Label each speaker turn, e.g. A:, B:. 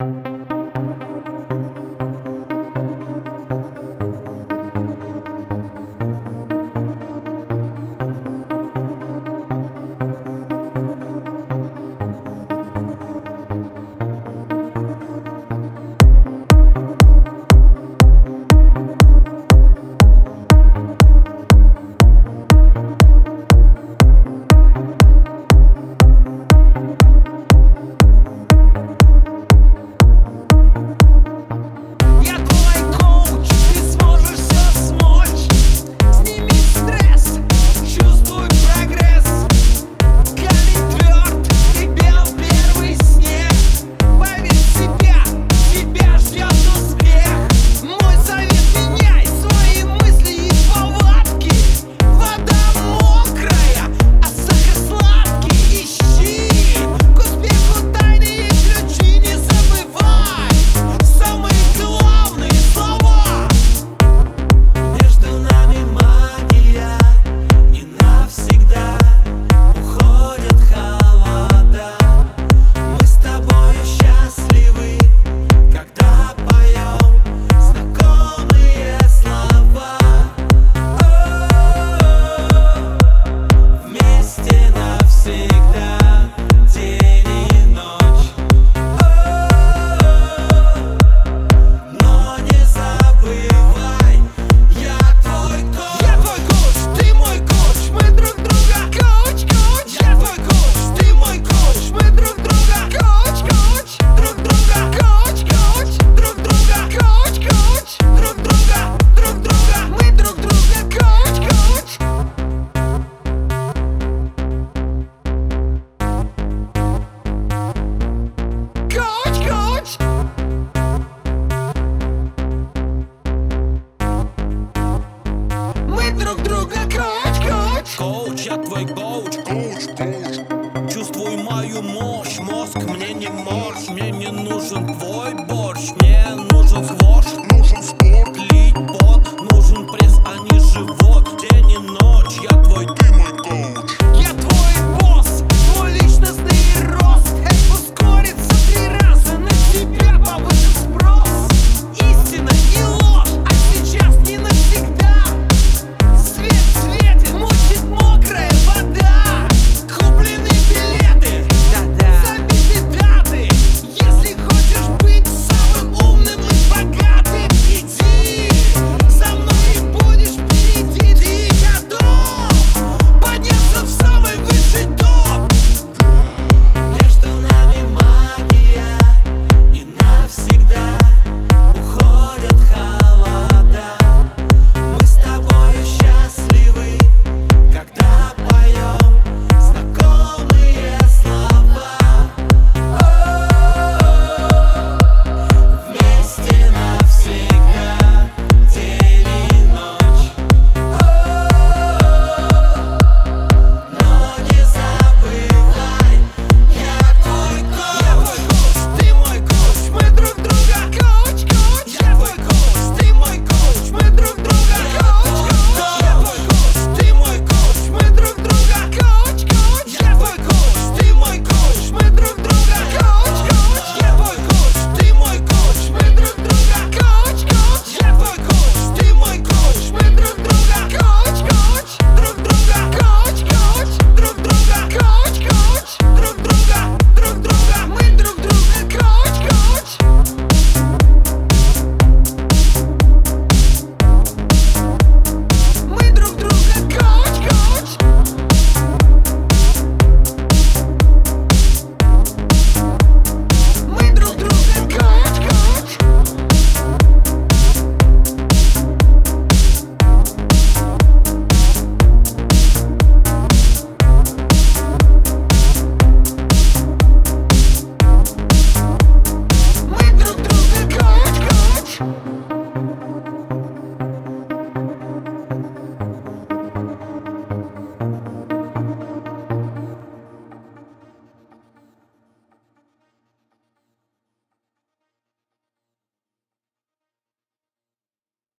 A: you
B: борщ, мне нужен свой